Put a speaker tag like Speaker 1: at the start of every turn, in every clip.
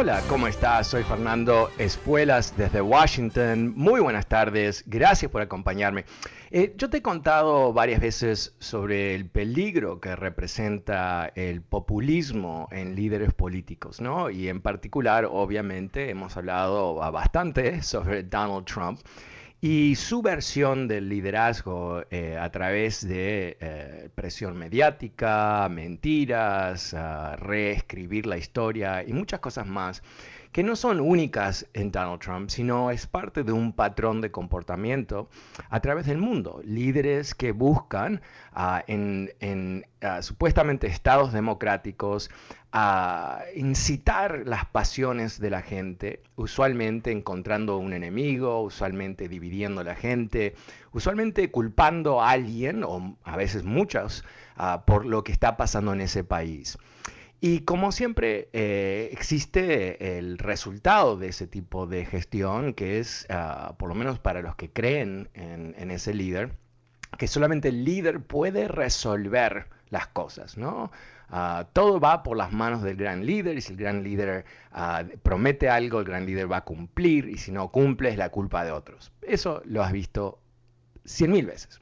Speaker 1: Hola, ¿cómo estás? Soy Fernando Espuelas desde Washington. Muy buenas tardes, gracias por acompañarme. Eh, yo te he contado varias veces sobre el peligro que representa el populismo en líderes políticos, ¿no? Y en particular, obviamente, hemos hablado bastante sobre Donald Trump y su versión del liderazgo eh, a través de eh, presión mediática, mentiras, uh, reescribir la historia y muchas cosas más que no son únicas en Donald Trump, sino es parte de un patrón de comportamiento a través del mundo. Líderes que buscan uh, en, en uh, supuestamente estados democráticos a incitar las pasiones de la gente, usualmente encontrando un enemigo, usualmente dividiendo a la gente, usualmente culpando a alguien, o a veces muchos, uh, por lo que está pasando en ese país. Y como siempre, eh, existe el resultado de ese tipo de gestión, que es, uh, por lo menos para los que creen en, en, ese líder, que solamente el líder puede resolver las cosas, ¿no? Uh, todo va por las manos del gran líder y si el gran líder uh, promete algo, el gran líder va a cumplir y si no cumple es la culpa de otros. Eso lo has visto cien mil veces.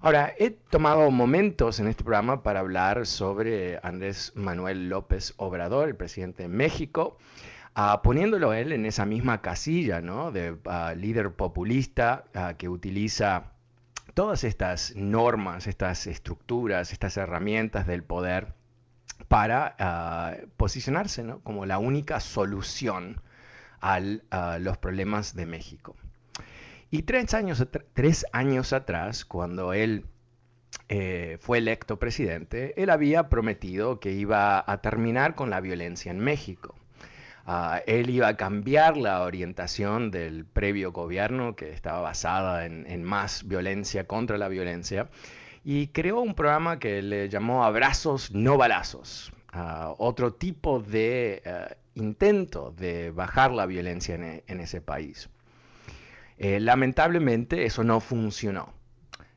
Speaker 1: Ahora, he tomado momentos en este programa para hablar sobre Andrés Manuel López Obrador, el presidente de México, uh, poniéndolo él en esa misma casilla ¿no? de líder populista que utiliza todas estas normas, estas estructuras, estas herramientas del poder para posicionarse ¿no? como la única solución a los problemas de México. Y tres años, tres años atrás, cuando él eh, fue electo presidente, él había prometido que iba a terminar con la violencia en México. Uh, él iba a cambiar la orientación del previo gobierno, que estaba basada en, más violencia contra la violencia, y creó un programa que le llamó Abrazos no balazos, uh, otro tipo de uh, intento de bajar la violencia en, en ese país. Eh, lamentablemente eso no funcionó.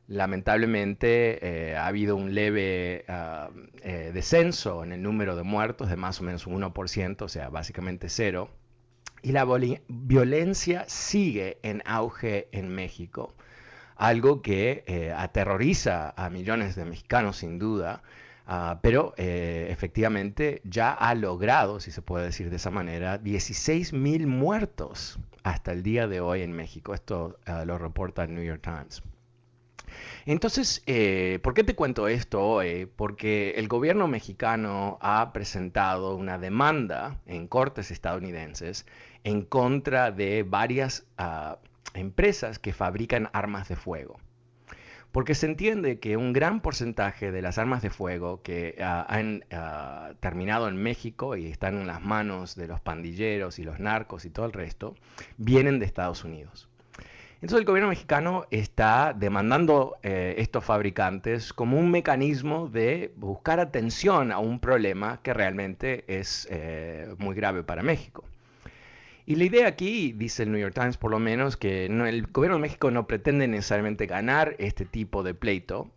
Speaker 1: Lamentablemente eh, ha habido un leve uh, eh, descenso en el número de muertos de más o menos un 1%, o sea, básicamente cero. Y la violencia sigue en auge en México, algo que eh, aterroriza a millones de mexicanos sin duda, uh, pero efectivamente ya ha logrado, si se puede decir de esa manera, 16 mil muertos hasta el día de hoy en México. Esto uh, lo reporta el New York Times. Entonces, eh, ¿por qué te cuento esto hoy? Porque el gobierno mexicano ha presentado una demanda en cortes estadounidenses en contra de varias uh, empresas que fabrican armas de fuego. Porque se entiende que un gran porcentaje de las armas de fuego que uh, han uh, terminado en México y están en las manos de los pandilleros y los narcos y todo el resto, vienen de Estados Unidos. Entonces el gobierno mexicano está demandando eh, estos fabricantes como un mecanismo de buscar atención a un problema que realmente es eh, muy grave para México. Y la idea aquí, dice el New York Times por lo menos, que el gobierno de México no pretende necesariamente ganar este tipo de pleito,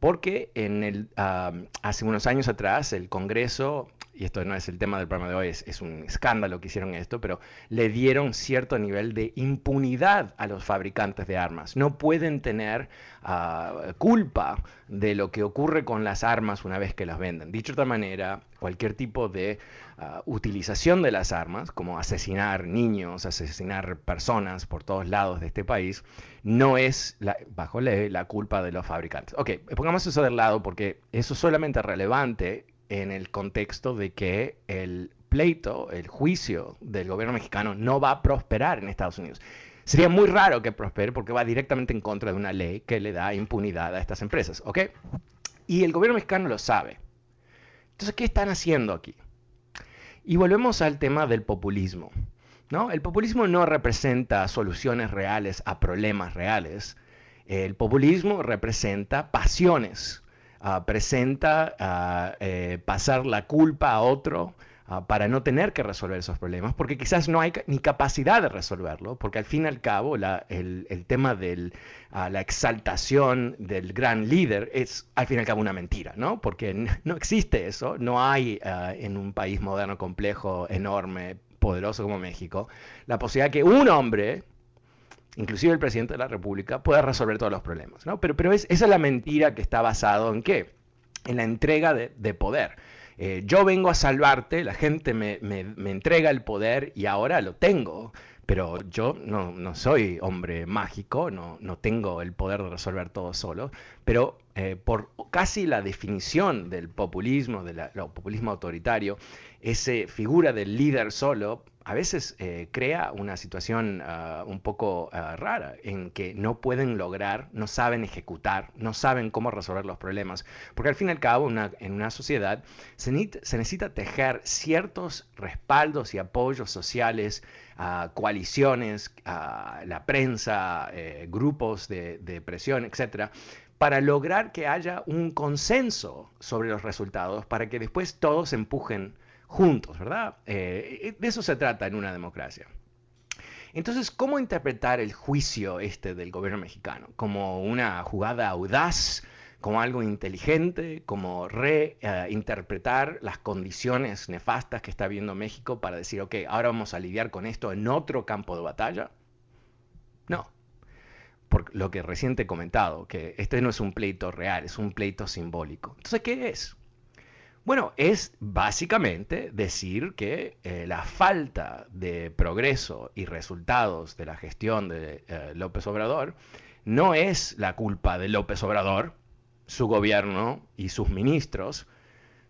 Speaker 1: porque en el, hace unos años atrás el Congreso y esto no es el tema del programa de hoy, es, un escándalo que hicieron esto, pero le dieron cierto nivel de impunidad a los fabricantes de armas. No pueden tener ah, culpa de lo que ocurre con las armas una vez que las venden. Dicho de otra manera, cualquier tipo de ah, utilización de las armas, como asesinar niños, asesinar personas por todos lados de este país, no es, bajo ley, la culpa de los fabricantes. Ok, pongamos eso de lado porque eso es solamente relevante en el contexto de que el pleito, el juicio del gobierno mexicano no va a prosperar en Estados Unidos. Sería muy raro que prospere porque va directamente en contra de una ley que le da impunidad a estas empresas, ¿ok? Y el gobierno mexicano lo sabe. Entonces, ¿qué están haciendo aquí? Y volvemos al tema del populismo. ¿no? El populismo no representa soluciones reales a problemas reales. El populismo representa pasiones, Ah, presenta ah, eh, pasar la culpa a otro ah, para no tener que resolver esos problemas, porque quizás no hay ni capacidad de resolverlo, porque al fin y al cabo el, tema de la exaltación del gran líder es al fin y al cabo una mentira, ¿no? Porque no existe eso, no hay en un país moderno, complejo, enorme, poderoso como México, la posibilidad que un hombre inclusive el presidente de la República, pueda resolver todos los problemas. ¿no? Pero, pero es, esa es la mentira que está basado en qué? En la entrega de, poder. Eh, yo vengo a salvarte, la gente me, entrega el poder y ahora lo tengo, pero yo no, soy hombre mágico, no, no, tengo el poder de resolver todo solo, pero eh, por casi la definición del populismo, del populismo autoritario, esa figura del líder solo a veces eh, crea una situación ah, un poco ah, rara en que no pueden lograr, no saben ejecutar, no saben cómo resolver los problemas, porque al fin y al cabo en una sociedad se, necesita tejer ciertos respaldos y apoyos sociales, uh, coaliciones, la prensa, eh, grupos de, de presión, etcétera, para lograr que haya un consenso sobre los resultados, para que después todos empujen juntos, ¿verdad? Eh, de eso se trata en una democracia. Entonces, ¿cómo interpretar el juicio este del gobierno mexicano? ¿Como una jugada audaz? ¿Como algo inteligente? ¿Como reinterpretar las condiciones nefastas que está viendo México para decir, ok, ahora vamos a lidiar con esto en otro campo de batalla? No. Por lo que recién te he comentado, que este no es un pleito real, es un pleito simbólico. Entonces, ¿qué es? Bueno, es básicamente decir que eh, la falta de progreso y resultados de la gestión de eh, López Obrador no es la culpa de López Obrador, su gobierno y sus ministros,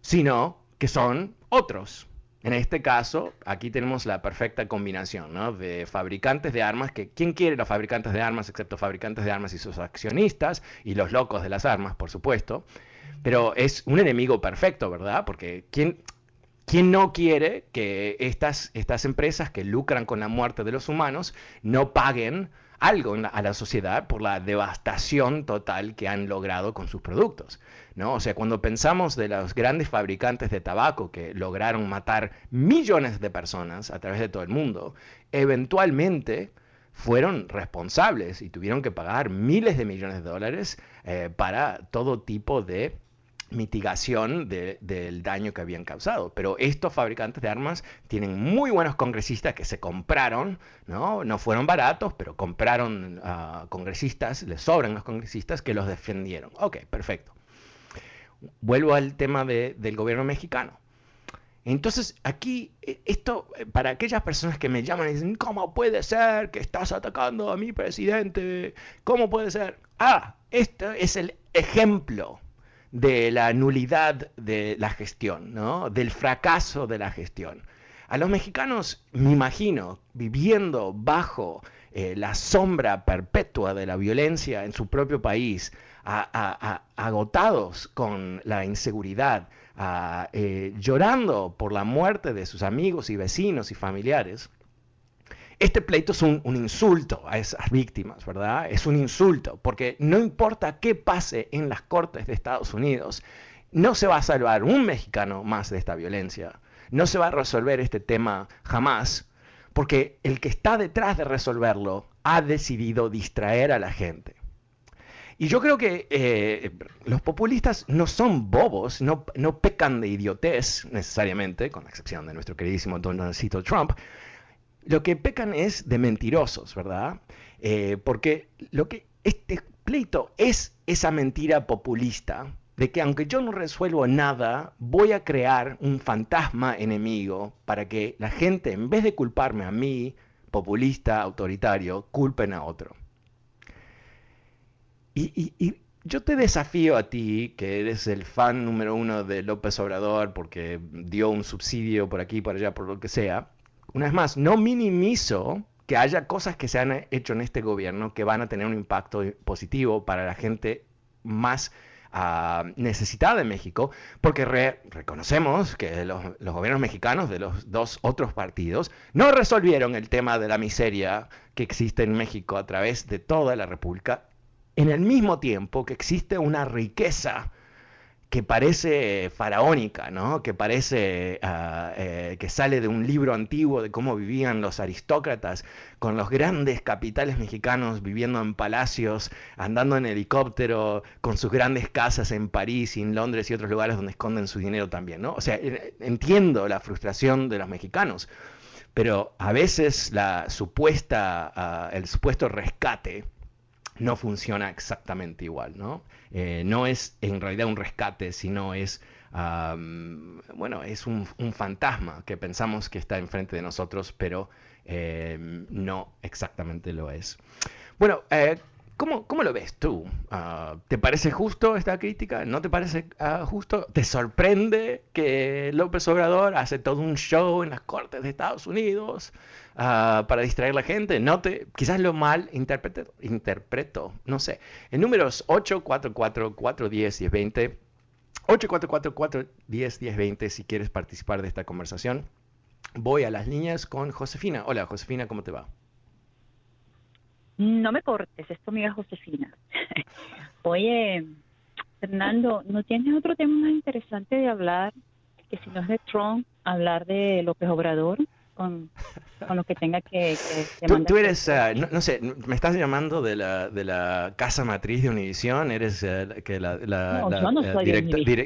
Speaker 1: sino que son otros. En este caso, aquí tenemos la perfecta combinación ¿no? de fabricantes de armas, que ¿quién quiere los fabricantes de armas excepto fabricantes de armas y sus accionistas y los locos de las armas, por supuesto? Pero es un enemigo perfecto, ¿verdad? Porque ¿quién, ¿quién no quiere que estas, estas empresas que lucran con la muerte de los humanos no paguen algo a la sociedad por la devastación total que han logrado con sus productos. ¿no? O sea, cuando pensamos de los grandes fabricantes de tabaco que lograron matar millones de personas a través de todo el mundo, eventualmente fueron responsables y tuvieron que pagar miles de millones de dólares eh, para todo tipo de mitigación del daño que habían causado. Pero estos fabricantes de armas tienen muy buenos congresistas que se compraron, no, no fueron baratos, pero compraron congresistas, les sobran los congresistas que los defendieron. Ok, perfecto. Vuelvo al tema del gobierno mexicano. Entonces, aquí, eh, esto, eh, para aquellas personas que me llaman y dicen, ¿cómo puede ser que estás atacando a mi presidente? ¿Cómo puede ser? Ah, esto es el ejemplo de la nulidad de la gestión, ¿no? del fracaso de la gestión. A los mexicanos, me imagino, viviendo bajo eh, la sombra perpetua de la violencia en su propio país, agotados con la inseguridad, eh, llorando por la muerte de sus amigos y vecinos y familiares, este pleito es un, insulto a esas víctimas, ¿verdad? Es un insulto, porque no importa qué pase en las cortes de Estados Unidos, no se va a salvar un mexicano más de esta violencia. No se va a resolver este tema jamás, porque el que está detrás de resolverlo ha decidido distraer a la gente. Y yo creo que eh, los populistas no son bobos, no, no pecan de idiotez necesariamente, con la excepción de nuestro queridísimo Donaldcito Trump. Lo que pecan es de mentirosos, ¿verdad? Eh, porque lo que este pleito es esa mentira populista de que aunque yo no resuelvo nada, voy a crear un fantasma enemigo para que la gente, en vez de culparme a mí, populista, autoritario, culpen a otro. Y, yo te desafío a ti, que eres el fan número uno de López Obrador porque dio un subsidio por aquí, por allá, por lo que sea. Una vez más, no minimizo que haya cosas que se han hecho en este gobierno que van a tener un impacto positivo para la gente más uh, necesitada de México, porque reconocemos que los, los, gobiernos mexicanos de los dos otros partidos no resolvieron el tema de la miseria que existe en México a través de toda la República en el mismo tiempo que existe una riqueza que parece faraónica, ¿no? que parece ah, eh, que sale de un libro antiguo de cómo vivían los aristócratas, con los grandes capitales mexicanos viviendo en palacios, andando en helicóptero, con sus grandes casas en París en Londres y otros lugares donde esconden su dinero también. ¿no? O sea, entiendo la frustración de los mexicanos, pero a veces ah, el supuesto rescate, no funciona exactamente igual, ¿no? Eh, no es en realidad un rescate, sino es, bueno, es un, fantasma que pensamos que está enfrente de nosotros, pero eh, no exactamente lo es. Bueno, eh, ¿Cómo, ¿Cómo, lo ves tú? Ah, ¿Te parece justo esta crítica? ¿No te parece ah, justo? ¿Te sorprende que López Obrador hace todo un show en las cortes de Estados Unidos uh, para distraer a la gente? No te, quizás lo mal interpreto, interpreto, no sé. El número es 844-410-1020. 844-410-1020 si quieres participar de esta conversación. Voy a las líneas con Josefina. Hola, Josefina, ¿cómo te va?
Speaker 2: No me cortes, es tu amiga Josefina. Oye, Fernando, ¿no tienes otro tema más interesante de hablar que si no es de Trump, hablar de López Obrador? Con, lo que tenga que,
Speaker 1: tú, eres, uh, no, sé, me estás llamando de la, de la casa matriz de Univision, eres uh, que la, la,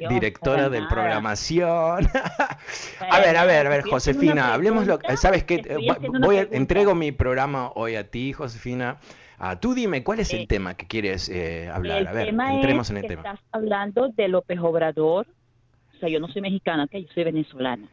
Speaker 1: directora de programación. a ver, a ver, a ver, Josefina, hablemos lo ¿sabes qué? Voy, entrego mi programa hoy a ti, Josefina. Ah, tú dime, ¿cuál es el tema que quieres eh, hablar? a ver, entremos en el tema.
Speaker 2: Estás hablando de López Obrador, o sea, yo no soy mexicana, que yo soy venezolana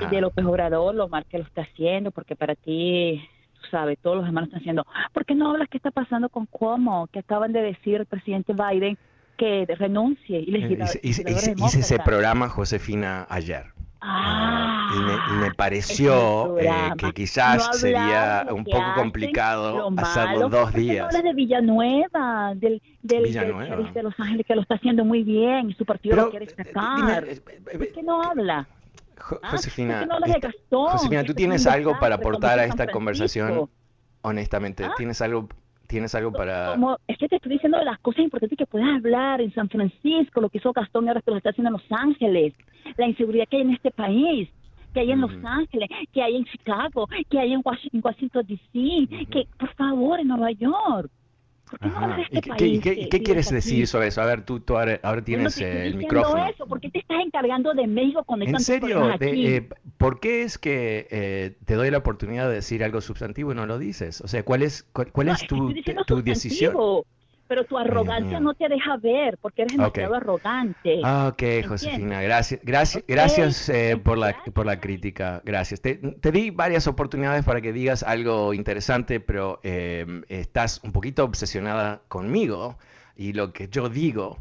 Speaker 2: y de López Obrador, lo mal que lo está haciendo, porque para ti, tú sabes, todos los hermanos están diciendo, ¿por qué no hablas qué está pasando con Cuomo? Que acaban de decir el presidente Biden que renuncie. Y
Speaker 1: les hice, ese programa, Josefina, ayer. Ah, y, me, pareció eh, que quizás sería un poco complicado hacerlo dos días. No
Speaker 2: habla de Villanueva, del, del, Villanueva. de Los Ángeles, que lo está haciendo muy bien, y su partido lo quiere sacar. Eh, ¿Por qué no habla?
Speaker 1: Ah, Josefina, Josefina, ¿tú tienes algo para aportar a esta conversación? Honestamente, ¿Ah? ¿tienes algo ¿Tienes algo para...?
Speaker 2: es que te estoy diciendo las cosas importantes que puedes hablar en San Francisco, lo que hizo Gastón y ahora que lo está haciendo en Los Ángeles, la inseguridad que hay en este país, que hay en Los Ángeles, que hay en Chicago, que hay en Washington, Washington D.C., que por favor en Nueva York.
Speaker 1: ¿Qué, qué, quieres decir sobre eso? A ver, tú, tú ahora, tienes el micrófono.
Speaker 2: Eso, ¿Por qué te estás encargando de México con
Speaker 1: ¿En serio? Eh, ¿Por qué es que eh, te doy la oportunidad de decir algo sustantivo y no lo dices? O sea, ¿cuál es, cuál, es tu, tu decisión?
Speaker 2: Pero tu arrogancia no te deja ver porque eres demasiado arrogante.
Speaker 1: Ah, ok, Josefina, gracias, gracias, gracias eh, por la por la crítica, gracias. Te, di varias oportunidades para que digas algo interesante, pero eh, estás un poquito obsesionada conmigo y lo que yo digo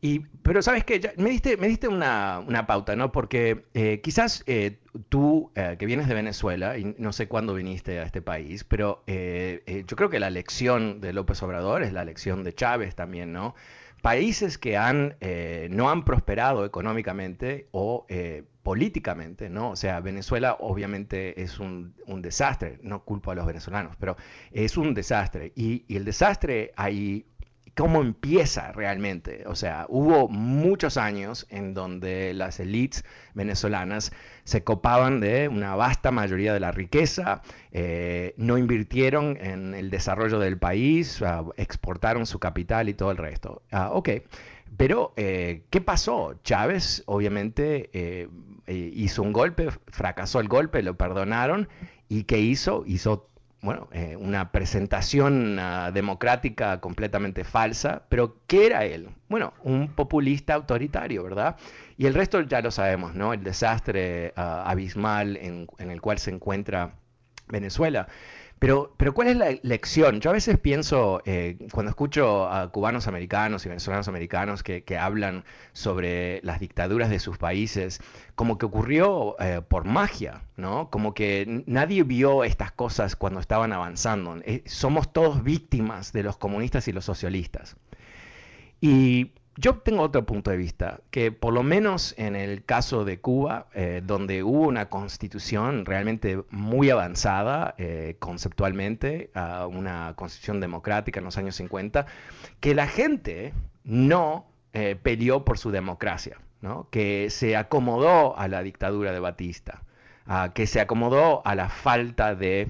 Speaker 1: y, pero sabes que me diste, me diste una, pauta, ¿no? Porque eh, quizás eh, tú, eh, que vienes de Venezuela, y no sé cuándo viniste a este país, pero yo creo que la elección de López Obrador es la elección de Chávez también, ¿no? Países que han, no han prosperado económicamente o políticamente, ¿no? O sea, Venezuela obviamente es un, desastre, no culpo a los venezolanos, pero es un desastre. Y, y el desastre ahí cómo empieza realmente. O sea, hubo muchos años en donde las élites venezolanas se copaban de una vasta mayoría de la riqueza, eh, no invirtieron en el desarrollo del país, exportaron su capital y todo el resto. Ah, ok, pero eh, ¿qué pasó? Chávez obviamente eh, hizo un golpe, fracasó el golpe, lo perdonaron y ¿qué hizo? Hizo bueno, eh, una presentación ah, democrática completamente falsa, pero ¿qué era él? Bueno, un populista autoritario, ¿verdad? Y el resto ya lo sabemos, ¿no? El desastre ah, abismal en, el cual se encuentra Venezuela. Pero, pero ¿cuál es la lección? Yo a veces pienso, eh, cuando escucho a cubanos americanos y venezolanos americanos que, hablan sobre las dictaduras de sus países, como que ocurrió eh, por magia, ¿no? Como que nadie vio estas cosas cuando estaban avanzando. Eh, somos todos víctimas de los comunistas y los socialistas. Y yo tengo otro punto de vista, que por lo menos en el caso de Cuba, eh, donde hubo una constitución realmente muy avanzada eh, conceptualmente, una constitución democrática en los años 50, que la gente no eh, peleó por su democracia, que se acomodó a la dictadura de Batista, que se acomodó a la falta de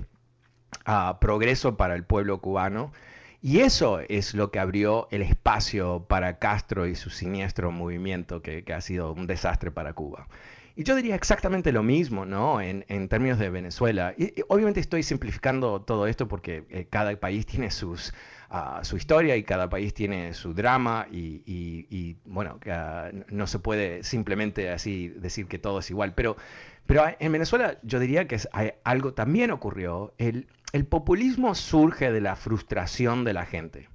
Speaker 1: progreso para el pueblo cubano y eso es lo que abrió el espacio para Castro y su siniestro movimiento que, ha sido un desastre para Cuba. Y yo diría exactamente lo mismo, ¿no? En, términos de Venezuela. Y, obviamente estoy simplificando todo esto porque eh, cada país tiene sus, ah, su historia y cada país tiene su drama y, bueno, ah, no se puede simplemente así decir que todo es igual. Pero, pero en Venezuela yo diría que algo también ocurrió. El, el populismo surge de la frustración de la gente.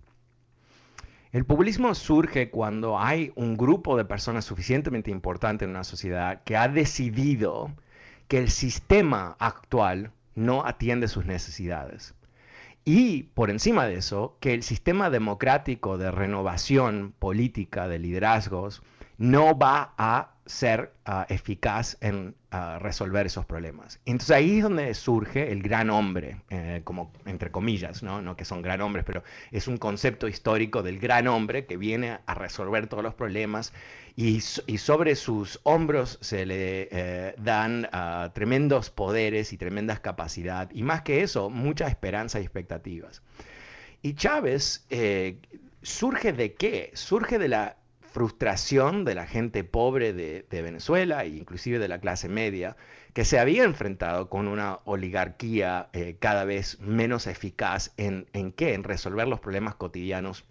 Speaker 1: El populismo surge cuando hay un grupo de personas suficientemente importante en una sociedad que ha decidido que el sistema actual no atiende sus necesidades. Y por encima de eso, que el sistema democrático de renovación política de liderazgos no va a ser ah, eficaz en resolver esos problemas. Entonces ahí es donde surge el gran hombre, eh, como entre comillas, ¿no? ¿no? que son gran hombres, pero es un concepto histórico del gran hombre que viene a resolver todos los problemas y, sobre sus hombros se le eh, dan ah, tremendos poderes y tremendas capacidad y más que eso, mucha esperanza y expectativas. Y Chávez eh, surge de qué? Surge de la frustración de la gente pobre de, Venezuela e inclusive de la clase media, que se había enfrentado con una oligarquía eh, cada vez menos eficaz en, en qué, en resolver los problemas cotidianos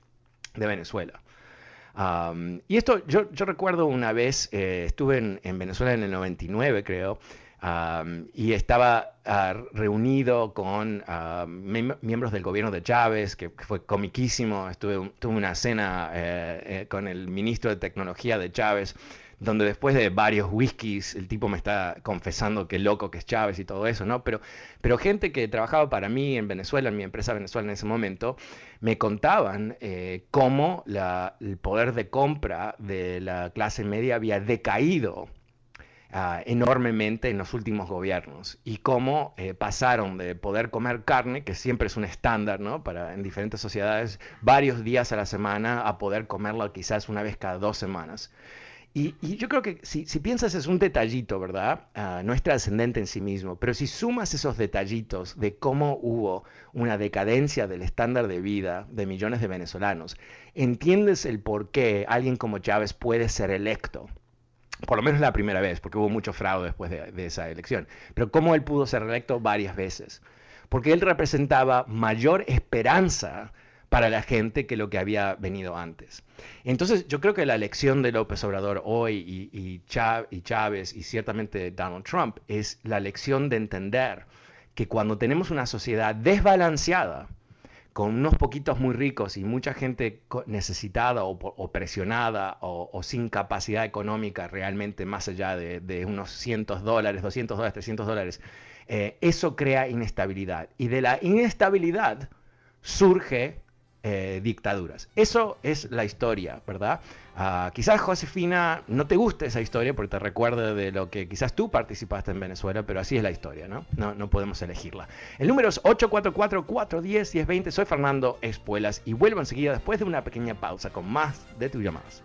Speaker 1: de Venezuela. y esto, yo, yo, recuerdo una vez, eh, estuve en, en, Venezuela en el 99, creo, y estaba ah, reunido con ah, miembros del gobierno de Chávez, que, fue comiquísimo. Estuve, tuve una cena eh, eh, con el ministro de Tecnología de Chávez, donde después de varios whiskies el tipo me está confesando que loco que es Chávez y todo eso, ¿no? Pero, pero gente que trabajaba para mí en Venezuela, en mi empresa Venezuela en ese momento, me contaban eh, cómo el poder de compra de la clase media había decaído Ah, enormemente en los últimos gobiernos y cómo eh, pasaron de poder comer carne, que siempre es un estándar ¿no? Para, en diferentes sociedades, varios días a la semana a poder comerlo quizás una vez cada dos semanas. Y, yo creo que si, piensas es un detallito, ¿verdad? Ah, no es trascendente en sí mismo, pero si sumas esos detallitos de cómo hubo una decadencia del estándar de vida de millones de venezolanos, entiendes el por qué alguien como Chávez puede ser electo por lo menos la primera vez, porque hubo mucho fraude después de, esa elección, pero cómo él pudo ser reelecto varias veces, porque él representaba mayor esperanza para la gente que lo que había venido antes. Entonces yo creo que la elección de López Obrador hoy y, y Chávez y ciertamente Donald Trump es la lección de entender que cuando tenemos una sociedad desbalanceada, con unos poquitos muy ricos y mucha gente necesitada o, presionada o, sin capacidad económica realmente más allá de, unos cientos dólares, 200 dólares, 300 dólares, eh, eso crea inestabilidad. Y de la inestabilidad surge eh, dictaduras. Eso es la historia, ¿verdad? Ah, quizás Josefina no te guste esa historia porque te recuerda de lo que quizás tú participaste en Venezuela, pero así es la historia, ¿no? No, podemos elegirla. El número es 844-410-1020. Soy Fernando Espuelas y vuelvo enseguida después de una pequeña pausa con más de tus llamadas.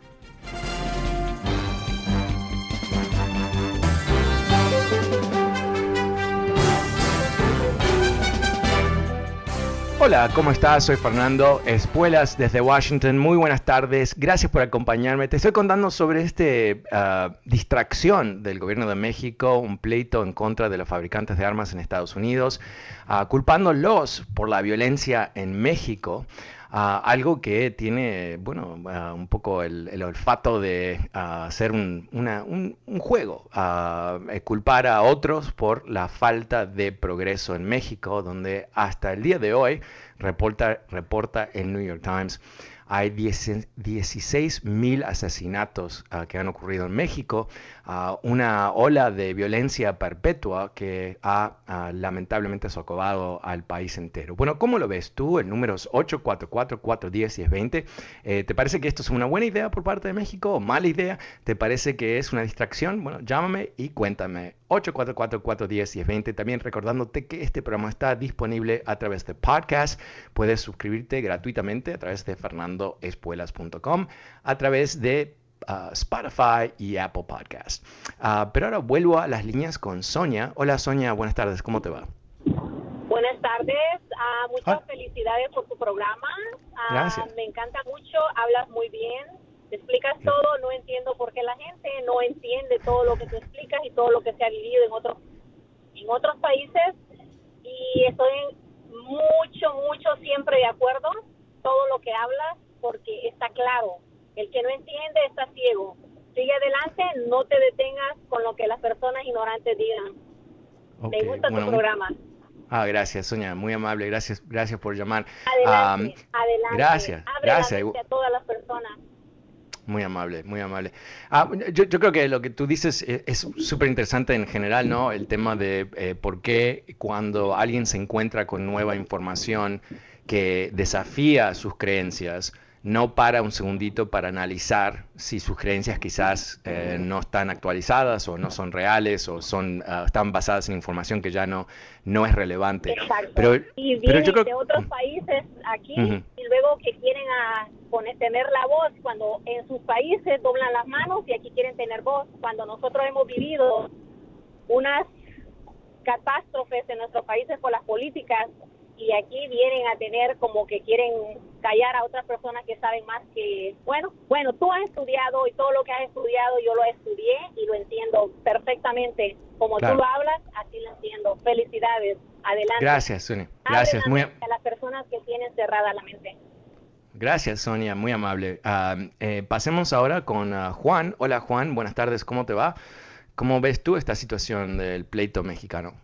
Speaker 1: Hola, ¿cómo estás? Soy Fernando Espuelas desde Washington. Muy buenas tardes. Gracias por acompañarme. Te estoy contando sobre esta ah, distracción del gobierno de México, un pleito en contra de los fabricantes de armas en Estados Unidos, uh, culpándolos por la violencia en México algo que tiene, bueno, un poco el, olfato de hacer un, un, juego, eh, culpar a otros por la falta de progreso en México, donde hasta el día de hoy, reporta, reporta el New York Times, hay 16 mil asesinatos ah, que han ocurrido en México, uh, una ola de violencia perpetua que ha uh, lamentablemente socavado al país entero. Bueno, ¿cómo lo ves tú? El número es 844-410-1020. Eh, ¿Te parece que esto es una buena idea por parte de México o mala idea? ¿Te parece que es una distracción? Bueno, llámame y cuéntame. 844-410-1020. También recordándote que este programa está disponible a través de podcast. Puedes suscribirte gratuitamente a través de fernandoespuelas.com, a través de uh, Spotify y Apple Podcast. Uh, pero ahora vuelvo a las líneas con Sonia. Hola Sonia, buenas tardes, ¿cómo te va?
Speaker 3: Buenas tardes, uh, muchas felicidades por tu programa.
Speaker 1: Gracias.
Speaker 3: Me encanta mucho, hablas muy bien, te explicas todo, no entiendo por qué la gente no entiende todo lo que tú explicas y todo lo que se ha vivido en otros, en otros países. Y estoy mucho, mucho siempre de acuerdo todo lo que hablas porque está claro. El que no entiende está ciego. Sigue adelante, no te detengas con lo que las personas ignorantes digan. Me gusta tu programa.
Speaker 1: Ah, gracias, Sonia, muy amable, gracias, gracias por llamar.
Speaker 3: Adelante, adelante.
Speaker 1: Gracias, gracias.
Speaker 3: a todas las personas.
Speaker 1: Muy amable, muy amable. Ah, yo, yo, creo que lo que tú dices e, es súper interesante en general, ¿no? El tema de eh, por qué cuando alguien se encuentra con nueva información que desafía sus creencias, no para un segundito para analizar si sus creencias quizás eh, no están actualizadas o no son reales o son ah, están basadas en información que ya no no es relevante.
Speaker 3: Exacto.
Speaker 1: Pero,
Speaker 3: y vienen de otros países aquí y luego que quieren a poner, tener la voz cuando en sus países doblan las manos y aquí quieren tener voz. Cuando nosotros hemos vivido unas catástrofes en nuestros países por las políticas y aquí vienen a tener como que quieren callar a otras personas que saben más que, bueno, bueno, tú has estudiado y todo lo que has estudiado yo lo estudié y lo entiendo perfectamente. Como tú lo hablas, así lo entiendo. Felicidades. Adelante.
Speaker 1: Gracias, Sonia. Gracias.
Speaker 3: Muy... A las personas que tienen cerrada la mente.
Speaker 1: Gracias, Sonia, muy amable. Ah, eh, pasemos ahora con uh, Juan. Hola, Juan, buenas tardes, ¿cómo te va? ¿Cómo ves tú esta situación del pleito mexicano?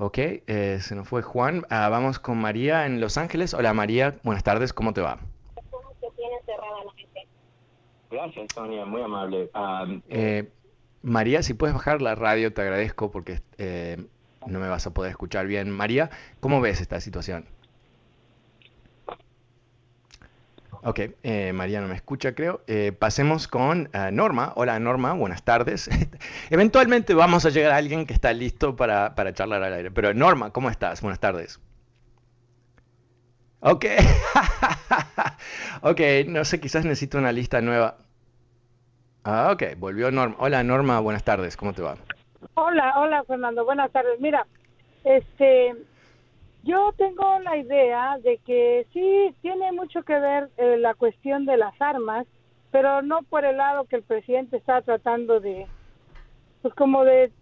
Speaker 1: Ok, eh, se nos fue Juan. Ah, vamos con María en Los Ángeles. Hola María, buenas tardes, ¿cómo te va?
Speaker 4: Gracias, Sonia, muy amable. Ah,
Speaker 1: eh, María, si puedes bajar la radio, te agradezco porque eh, no me vas a poder escuchar bien. María, ¿cómo ves esta situación? Ok, eh, María no me escucha, creo. Eh, pasemos con eh, Norma. Hola, Norma, buenas tardes. Eventualmente vamos a llegar a alguien que está listo para, para charlar al aire. Pero Norma, ¿cómo estás? Buenas tardes. Ok. ok, no sé, quizás necesito una lista nueva. Ah, ok, volvió Norma. Hola, Norma, buenas tardes. ¿Cómo te va?
Speaker 5: Hola, hola, Fernando. Buenas tardes. Mira, este, yo tengo la idea de que sí tiene mucho que ver eh, la cuestión de las armas, pero no por el lado que el presidente está tratando de, pues como de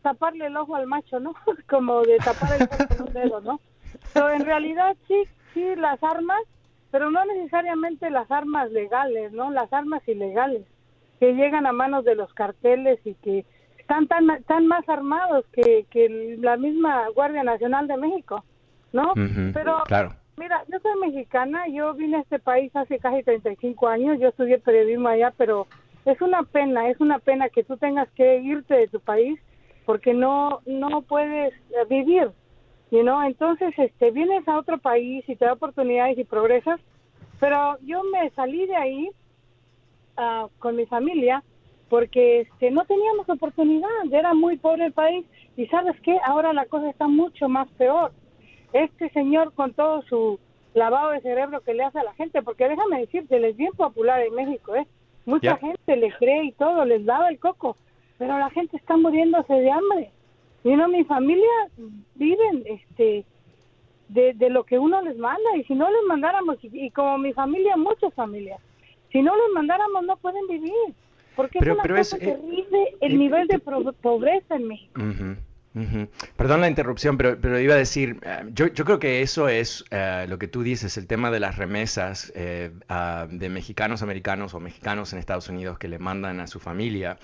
Speaker 5: taparle el ojo al macho, ¿no? como de tapar el ojo con un dedo, ¿no? Pero en realidad sí, sí las armas, pero no necesariamente las armas legales, ¿no? Las armas ilegales que llegan a manos de los carteles y que están tan, tan más armados que, que la misma Guardia Nacional de México, ¿no? Pero, mira, yo soy mexicana, yo vine a este país hace casi 35 años, yo estudié periodismo allá, pero es una pena, es una pena que tú tengas que irte de tu país porque no, no puedes vivir. You know? Entonces, este, vienes a otro país y te da oportunidades y progresas, pero yo me salí de ahí uh, con mi familia porque este, no teníamos oportunidad, era muy pobre el país y sabes qué, ahora la cosa está mucho más peor. Este señor con todo su lavado de cerebro que le hace a la gente, porque déjame decirte, él es bien popular en México, ¿eh? Mucha gente le cree y todo, les daba el coco, pero la gente está muriéndose de hambre. Y no, mi familia viven este de, de lo que uno les manda y si no les mandáramos, y, como mi familia, muchas familias, si no les mandáramos no pueden vivir. Porque es una cosa eh, el eh, nivel de pobreza en México.
Speaker 1: Perdón la interrupción, pero, pero iba a decir, eh, yo, yo, creo que eso es lo que tú dices, el tema de las remesas de mexicanos americanos o mexicanos en Estados Unidos que le mandan a su familia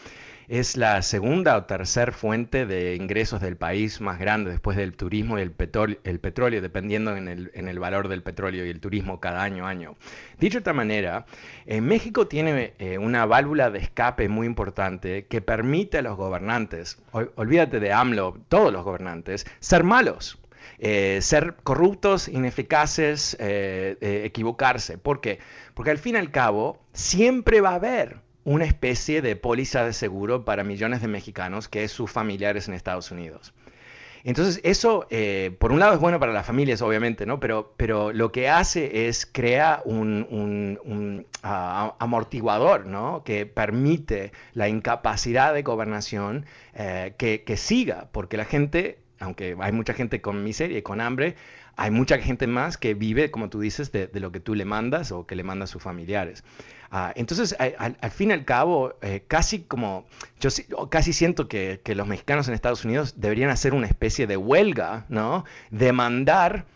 Speaker 1: es la segunda o tercera fuente de ingresos del país más grande después del turismo y el petróleo, dependiendo en el, en el, valor del petróleo y el turismo cada año año. Dicho de otra manera, en México tiene eh, una válvula de escape muy importante que permite a los gobernantes, olvídate de AMLO, todos los gobernantes, ser malos. Eh, ser corruptos, ineficaces, eh, equivocarse. ¿Por qué? Porque al fin y al cabo siempre va a haber una especie de póliza de seguro para millones de mexicanos que es sus familiares en Estados Unidos. Entonces, eso, eh, por un lado, es bueno para las familias, obviamente, ¿no? Pero, pero lo que hace es crear un, amortiguador, ¿no? Que permite la incapacidad de gobernación eh, que, siga, porque la gente, aunque hay mucha gente con miseria y con hambre, hay mucha gente más que vive, como tú dices, de, lo que tú le mandas o que le manda a sus familiares. Ah, entonces, al, fin y al cabo, eh, casi como, yo casi siento que, los mexicanos en Estados Unidos deberían hacer una especie de huelga, ¿no? Demandar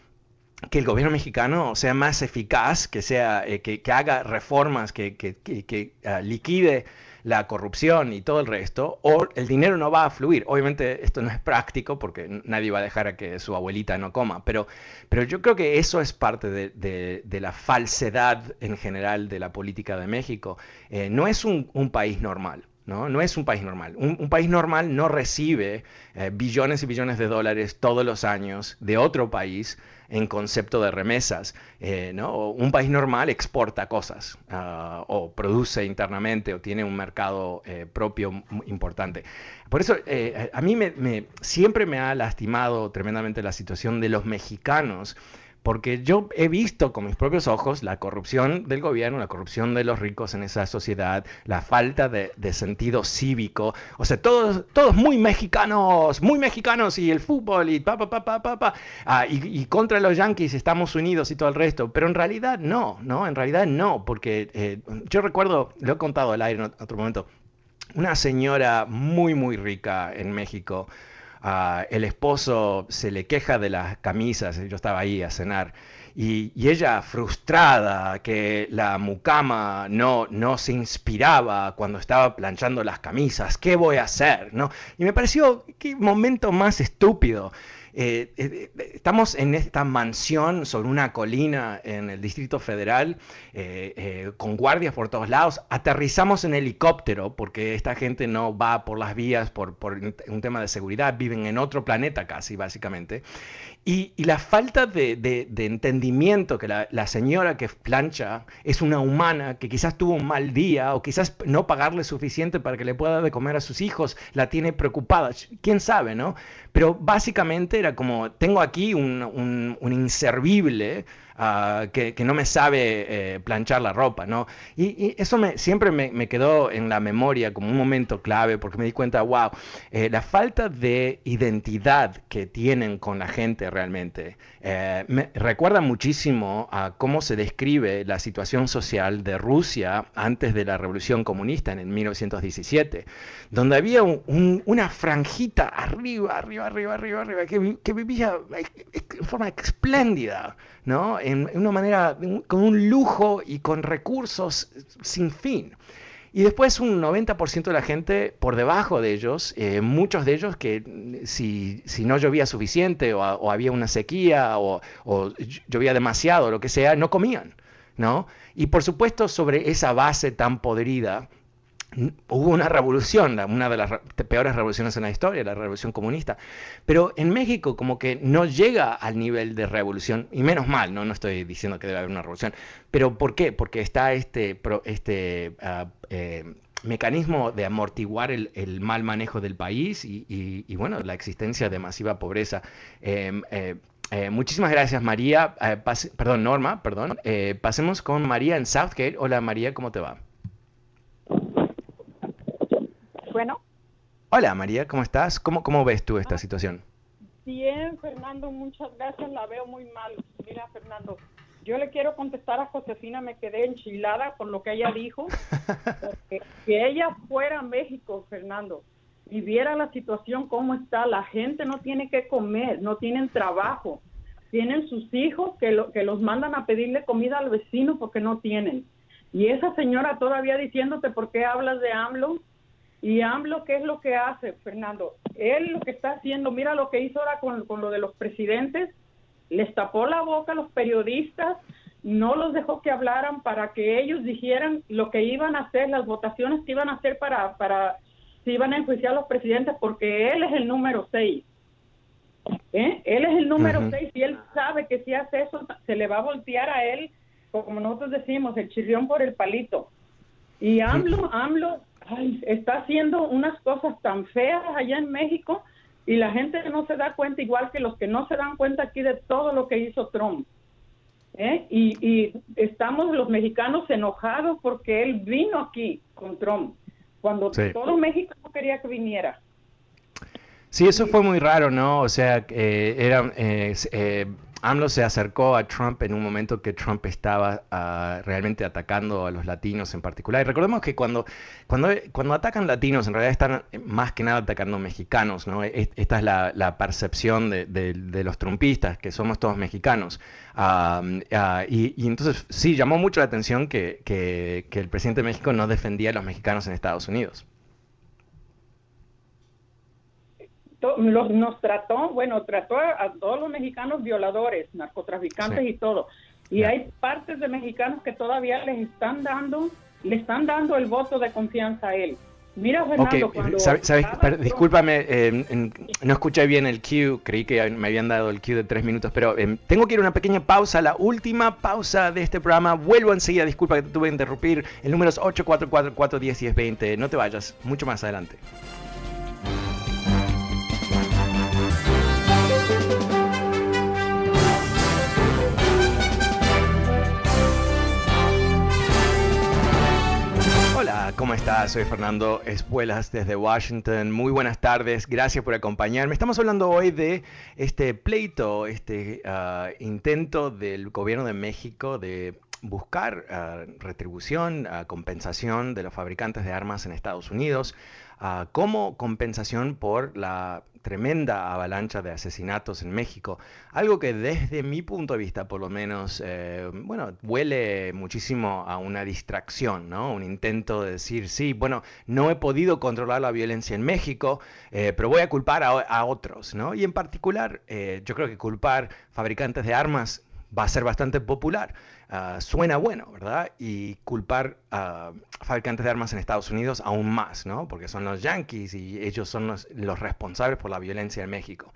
Speaker 1: que el gobierno mexicano sea más eficaz, que, sea, eh, que, haga reformas, que, que ah, liquide la corrupción y todo el resto, o el dinero no va a fluir. Obviamente esto no es práctico porque nadie va a dejar a que su abuelita no coma, pero, pero yo creo que eso es parte de, la falsedad en general de la política de México. Eh, no es un, país normal. ¿No? No es un país normal. Un, país normal no recibe eh, billones y billones de dólares todos los años de otro país en concepto de remesas. Eh, ¿no? Un país normal exporta cosas ah, o produce internamente o tiene un mercado eh, propio importante. Por eso a mí me, siempre me ha lastimado tremendamente la situación de los mexicanos porque yo he visto con mis propios ojos la corrupción del gobierno, la corrupción de los ricos en esa sociedad, la falta de, sentido cívico, o sea, todos, todos muy mexicanos, muy mexicanos y el fútbol y pa, pa, pa, pa, pa, pa. Ah, y, contra los yanquis estamos unidos y todo el resto, pero en realidad no, ¿no? En realidad no, porque eh, yo recuerdo, lo he contado al aire en otro momento, una señora muy, muy rica en México, el esposo se le queja de las camisas, yo estaba ahí a cenar, y, ella frustrada que la mucama no, no se inspiraba cuando estaba planchando las camisas, ¿qué voy a hacer? ¿No? Y me pareció, qué momento más estúpido. Eh, eh, estamos en esta mansión sobre una colina en el Distrito Federal, eh, con guardias por todos lados. Aterrizamos en helicóptero porque esta gente no va por las vías por, un tema de seguridad, viven en otro planeta casi, básicamente. Y, la falta de, entendimiento que la, señora que plancha es una humana que quizás tuvo un mal día o quizás no pagarle suficiente para que le pueda de comer a sus hijos, la tiene preocupada. ¿Quién sabe, no? Pero básicamente era como, tengo aquí un inservible Ah, que, no me sabe eh, planchar la ropa, ¿no? Y, eso me, siempre me, quedó en la memoria como un momento clave porque me di cuenta, wow, eh, la falta de identidad que tienen con la gente realmente eh, me recuerda muchísimo a cómo se describe la situación social de Rusia antes de la revolución comunista en 1917, donde había una franjita arriba, arriba, arriba, arriba, arriba, que, que vivía en forma espléndida, ¿no? En, una manera, con un lujo y con recursos sin fin. Y después un 90% de la gente por debajo de ellos, eh, muchos de ellos que si, si no llovía suficiente o, había una sequía o, o, llovía demasiado, lo que sea, no comían, ¿no? Y por supuesto sobre esa base tan podrida hubo una revolución, una de las peores revoluciones en la historia, la revolución comunista. Pero en México como que no llega al nivel de revolución, y menos mal, no, no estoy diciendo que debe haber una revolución. Pero ¿por qué? Porque está este, este ah, eh, mecanismo de amortiguar el, mal manejo del país y, bueno, la existencia de masiva pobreza. Em, eh, eh, muchísimas gracias María, perdón Norma, perdón. pasemos con María en Southgate. Hola María, ¿cómo te va?
Speaker 6: Bueno.
Speaker 1: Hola María, ¿cómo estás? ¿Cómo, cómo ves tú esta ah, situación?
Speaker 6: Bien, Fernando, muchas gracias, la veo muy mal. Mira, Fernando, yo le quiero contestar a Josefina, me quedé enchilada por lo que ella dijo, porque si ella fuera a México, Fernando, y viera la situación cómo está, la gente no tiene que comer, no tienen trabajo, tienen sus hijos que, lo, que los mandan a pedirle comida al vecino porque no tienen. Y esa señora todavía diciéndote por qué hablas de AMLO, y AMLO, ¿qué es lo que hace, Fernando? Él lo que está haciendo, mira lo que hizo ahora con, con lo de los presidentes, les tapó la boca a los periodistas, no los dejó que hablaran para que ellos dijeran lo que iban a hacer, las votaciones que iban a hacer para, para si iban a enjuiciar a los presidentes, porque él es el número 6. ¿Eh? Él es el número 6 y él sabe que si hace eso, se le va a voltear a él, como nosotros decimos, el chirrión por el palito. Y AMLO, AMLO está haciendo unas cosas tan feas allá en México y la gente no se da cuenta, igual que los que no se dan cuenta aquí de todo lo que hizo Trump. ¿eh? Y, estamos los mexicanos enojados porque él vino aquí con Trump, cuando todo México no quería que viniera.
Speaker 1: Sí, eso fue muy raro, ¿no? O sea, eh, era, eh, eh AMLO se acercó a Trump en un momento que Trump estaba ah, realmente atacando a los latinos en particular. Y recordemos que cuando, cuando, atacan latinos, en realidad están más que nada atacando mexicanos. ¿no? Esta es la, percepción de, los trumpistas, que somos todos mexicanos. Ah, y, entonces sí, llamó mucho la atención que, que el presidente de México no defendía a los mexicanos en Estados Unidos.
Speaker 6: Los, nos trató, bueno, trató a, todos los mexicanos violadores, narcotraficantes y todo. Y hay partes de mexicanos que todavía les están dando, le están dando el voto de confianza a él. Mira, Fernando, cuando
Speaker 1: discúlpame, eh, no escuché bien el cue, creí que me habían dado el cue de tres minutos, pero eh, tengo que ir a una pequeña pausa, la última pausa de este programa. Vuelvo enseguida, disculpa que te tuve que interrumpir. El número es 844 10 20 No te vayas, mucho más adelante. ¿Cómo estás? Soy Fernando Espuelas desde Washington. Muy buenas tardes, gracias por acompañarme. Estamos hablando hoy de este pleito, este ah, intento del gobierno de México de buscar ah, retribución, uh, compensación de los fabricantes de armas en Estados Unidos como compensación por la tremenda avalancha de asesinatos en México. Algo que desde mi punto de vista, por lo menos, eh, bueno, huele muchísimo a una distracción, ¿no? Un intento de decir, sí, bueno, no he podido controlar la violencia en México, eh, pero voy a culpar a, otros, ¿no? Y en particular, eh, yo creo que culpar fabricantes de armas va a ser bastante popular. Ah, suena bueno, ¿verdad? Y culpar a fabricantes de armas en Estados Unidos aún más, ¿no? Porque son los yanquis y ellos son los, responsables por la violencia en México.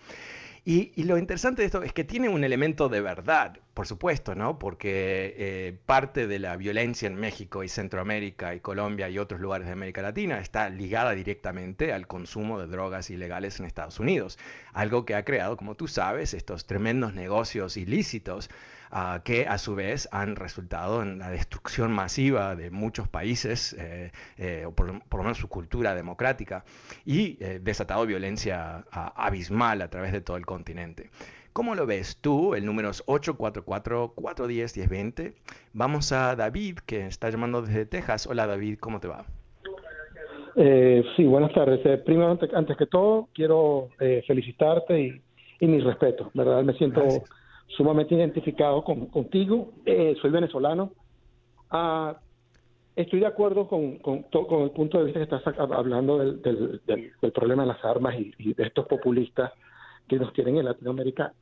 Speaker 1: Y, lo interesante de esto es que tiene un elemento de verdad, por supuesto, ¿no? Porque eh, parte de la violencia en México y Centroamérica y Colombia y otros lugares de América Latina está ligada directamente al consumo de drogas ilegales en Estados Unidos. Algo que ha creado, como tú sabes, estos tremendos negocios ilícitos que a su vez han resultado en la destrucción masiva de muchos países, eh, eh, o por, lo menos su cultura democrática, y eh, desatado violencia abismal a través de todo el continente. ¿Cómo lo ves tú? El número es 844-410-1020. Vamos a David, que está llamando desde Texas. Hola David, ¿cómo te va?
Speaker 7: sí, buenas tardes. primero, antes, que todo, quiero felicitarte y, y mi respeto, ¿verdad? Me siento sumamente identificado con, contigo. Eh, soy venezolano. Ah, estoy de acuerdo con, con, con, el punto de vista que estás hablando del, del, del, problema de las armas y, de estos populistas que nos tienen en Latinoamérica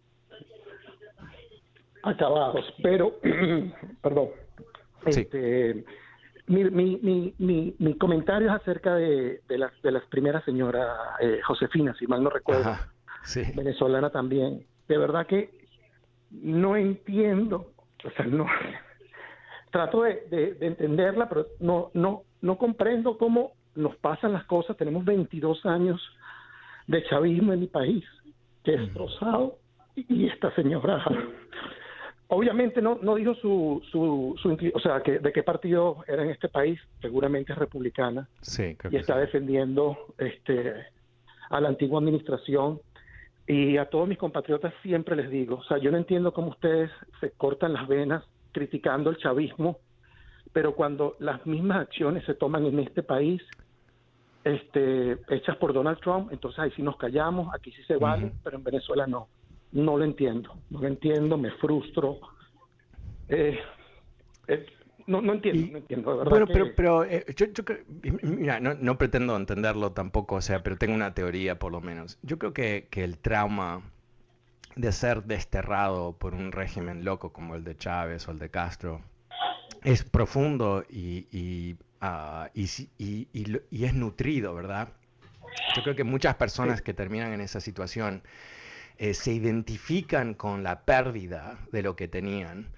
Speaker 7: acabados. Pero, perdón, este, mi, mi, mi, mi, comentario es acerca de, de, la, de la primera señora eh, Josefina, si mal no recuerdo, venezolana también. De verdad que no entiendo, o sea, no trato de, de, entenderla, pero no, no, no comprendo cómo nos pasan las cosas. Tenemos 22 años de chavismo en mi país, destrozado, y esta señora Obviamente no, no dijo su, su, o sea, que, de qué partido era en este país, seguramente es republicana,
Speaker 1: sí,
Speaker 7: y está defendiendo este, a la antigua administración. Y a todos mis compatriotas siempre les digo, o sea, yo no entiendo cómo ustedes se cortan las venas criticando el chavismo, pero cuando las mismas acciones se toman en este país, este, hechas por Donald Trump, entonces ahí sí nos callamos, aquí sí se vale, pero en Venezuela no no lo entiendo, no lo entiendo, me frustro. Eh, no, no entiendo, no entiendo, de verdad.
Speaker 1: Bueno, pero, pero eh, yo, yo mira, no, no, pretendo entenderlo tampoco, o sea, pero tengo una teoría por lo menos. Yo creo que, que el trauma de ser desterrado por un régimen loco como el de Chávez o el de Castro es profundo y, y, uh, y, y, y, es nutrido, ¿verdad? Yo creo que muchas personas que terminan en esa situación eh, se identifican con la pérdida de lo que tenían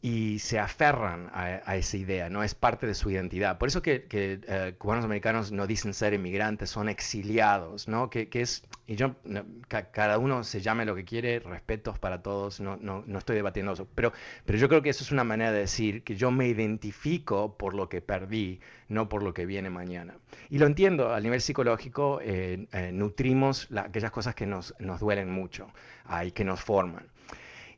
Speaker 1: y se aferran a, esa idea, no es parte de su identidad. Por eso que, eh, cubanos americanos no dicen ser inmigrantes, son exiliados, ¿no? Que, es, y yo, cada uno se llame lo que quiere, respetos para todos, no, no, no, estoy debatiendo eso, pero, pero yo creo que eso es una manera de decir que yo me identifico por lo que perdí, no por lo que viene mañana. Y lo entiendo, a nivel psicológico, eh, eh, nutrimos aquellas cosas que nos, nos duelen mucho y que nos forman.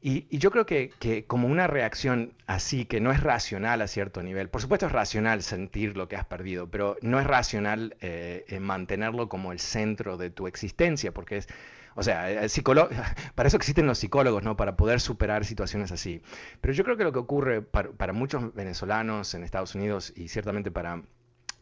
Speaker 1: Y, yo creo que, como una reacción así, que no es racional a cierto nivel, por supuesto es racional sentir lo que has perdido, pero no es racional eh, eh, mantenerlo como el centro de tu existencia, porque es, o sea, eh, para eso existen los psicólogos, ¿no? Para poder superar situaciones así. Pero yo creo que lo que ocurre para muchos venezolanos en Estados Unidos y ciertamente para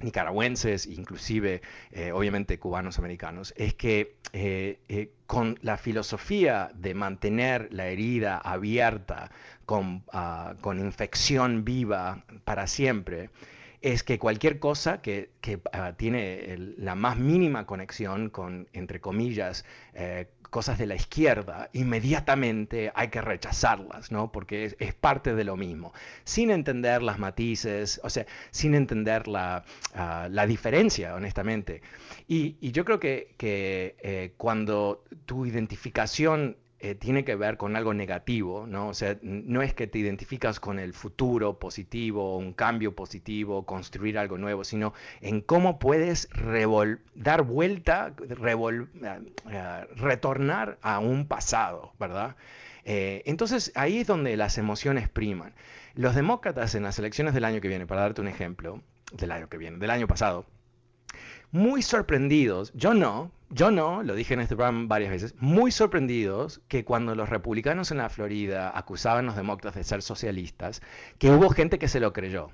Speaker 1: nicaragüenses, inclusive eh, obviamente cubanos americanos, es que eh, eh, con la filosofía de mantener la herida abierta con, ah, con infección viva para siempre, es que cualquier cosa que, ah, tiene la más mínima conexión con, entre comillas, cosas de la izquierda, inmediatamente hay que rechazarlas, ¿no? Porque es, parte de lo mismo, sin entender las matices, o sea, sin entender la, ah, la diferencia, honestamente. Y, yo creo que, que eh, cuando tu identificación eh, tiene que ver con algo negativo, ¿no? O sea, no es que te identificas con el futuro positivo, un cambio positivo, construir algo nuevo, sino en cómo puedes dar vuelta, eh, eh, retornar a un pasado, ¿verdad? entonces ahí es donde las emociones priman. Los demócratas en las elecciones del año que viene, para darte un ejemplo, del año que viene, del año pasado, muy sorprendidos, yo no, yo no, lo dije en este programa varias veces, muy sorprendidos que cuando los republicanos en la Florida acusaban a los demócratas de ser socialistas, que hubo gente que se lo creyó.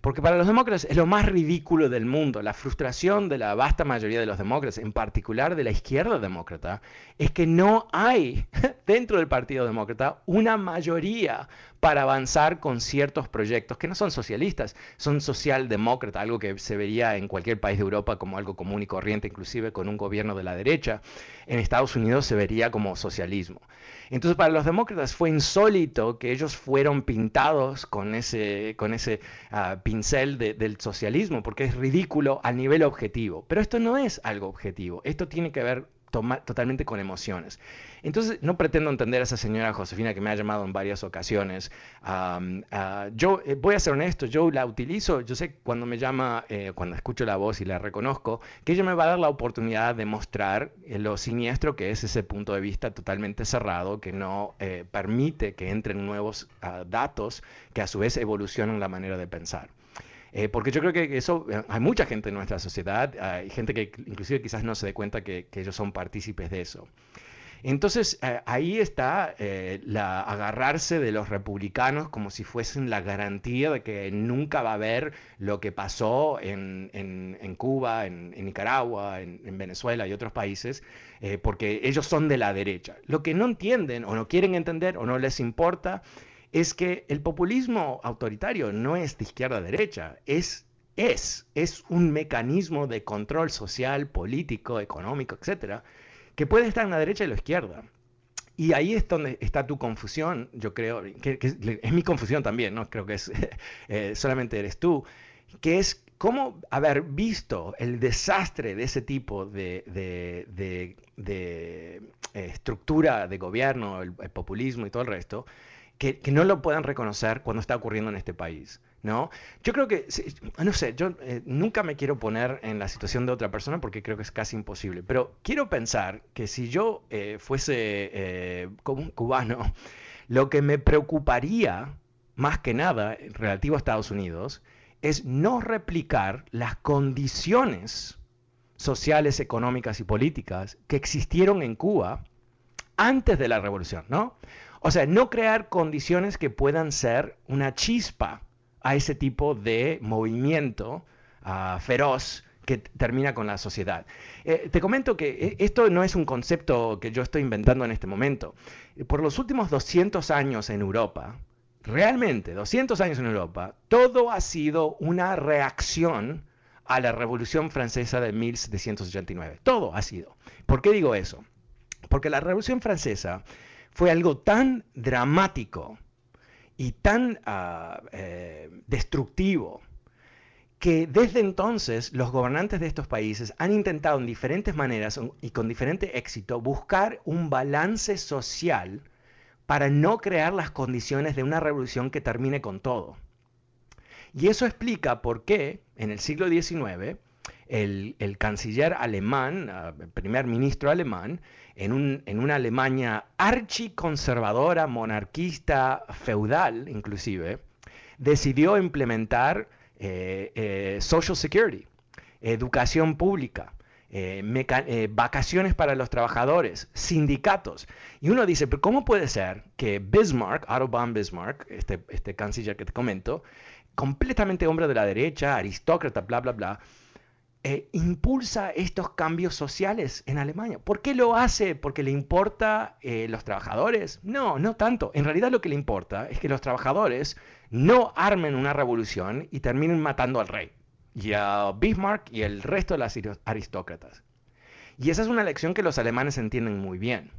Speaker 1: Porque para los demócratas es lo más ridículo del mundo. La frustración de la vasta mayoría de los demócratas, en particular de la izquierda demócrata, es que no hay dentro del Partido Demócrata una mayoría para avanzar con ciertos proyectos que no son socialistas, son socialdemócratas, algo que se vería en cualquier país de Europa como algo común y corriente, inclusive con un gobierno de la derecha. En Estados Unidos se vería como socialismo. Entonces para los demócratas fue insólito que ellos fueron pintados con ese, con ese ah, pincel del socialismo, porque es ridículo a nivel objetivo. Pero esto no es algo objetivo, esto tiene que ver totalmente con emociones. Entonces, no pretendo entender a esa señora Josefina que me ha llamado en varias ocasiones. Ah, yo eh, voy a ser honesto, yo la utilizo, yo sé cuando me llama, eh, cuando escucho la voz y la reconozco, que ella me va a dar la oportunidad de mostrar eh, lo siniestro que es ese punto de vista totalmente cerrado, que no permite que entren nuevos ah, datos que a su vez evolucionan la manera de pensar. Eh, porque yo creo que eso, eh, hay mucha gente en nuestra sociedad, hay gente que inclusive quizás no se dé cuenta que, ellos son partícipes de eso. Entonces eh, ahí está la agarrarse de los republicanos como si fuesen la garantía de que nunca va a haber lo que pasó en, Cuba, en, Nicaragua, en, Venezuela y otros países, porque ellos son de la derecha. Lo que no entienden o no quieren entender o no les importa es que el populismo autoritario no es de izquierda a derecha, es, es, es un mecanismo de control social, político, económico, etcétera, que puede estar en la derecha y la izquierda. Y ahí es donde está tu confusión, yo creo, que, es mi confusión también, no creo que es eh, solamente eres tú, que es cómo haber visto el desastre de ese tipo de, eh, estructura de gobierno, el, populismo y todo el resto, que, no lo puedan reconocer cuando está ocurriendo en este país. ¿no? Yo creo que, no sé, yo eh, nunca me quiero poner en la situación de otra persona porque creo que es casi imposible, pero quiero pensar que si yo eh, fuese eh, un cubano, lo que me preocuparía más que nada relativo a Estados Unidos es no replicar las condiciones sociales, económicas y políticas que existieron en Cuba antes de la revolución, ¿no? O sea, no crear condiciones que puedan ser una chispa a ese tipo de movimiento ah, feroz que termina con la sociedad. Eh, te comento que eh, esto no es un concepto que yo estoy inventando en este momento. Por los últimos 200 años en Europa, realmente 200 años en Europa, todo ha sido una reacción a la Revolución Francesa de 1789. Todo ha sido. ¿Por qué digo eso? Porque la Revolución Francesa fue algo tan dramático y tan ah, eh, destructivo que desde entonces los gobernantes de estos países han intentado en diferentes maneras y con diferente éxito buscar un balance social para no crear las condiciones de una revolución que termine con todo. Y eso explica por qué en el siglo XIX el, canciller alemán, ah, el primer ministro alemán, en, una Alemania archiconservadora, monarquista, feudal inclusive, decidió implementar eh, eh, Social Security, educación pública, eh, vacaciones para los trabajadores, sindicatos. Y uno dice, pero ¿cómo puede ser que Bismarck, Otto Bismarck, este, este canciller que te comento, completamente hombre de la derecha, aristócrata, bla, bla, bla, eh, impulsa estos cambios sociales en Alemania. ¿Por qué lo hace? ¿Porque le importa eh, los trabajadores? No, no tanto. En realidad lo que le importa es que los trabajadores no armen una revolución y terminen matando al rey, y a Bismarck y el resto de las aristócratas. Y esa es una lección que los alemanes entienden muy bien.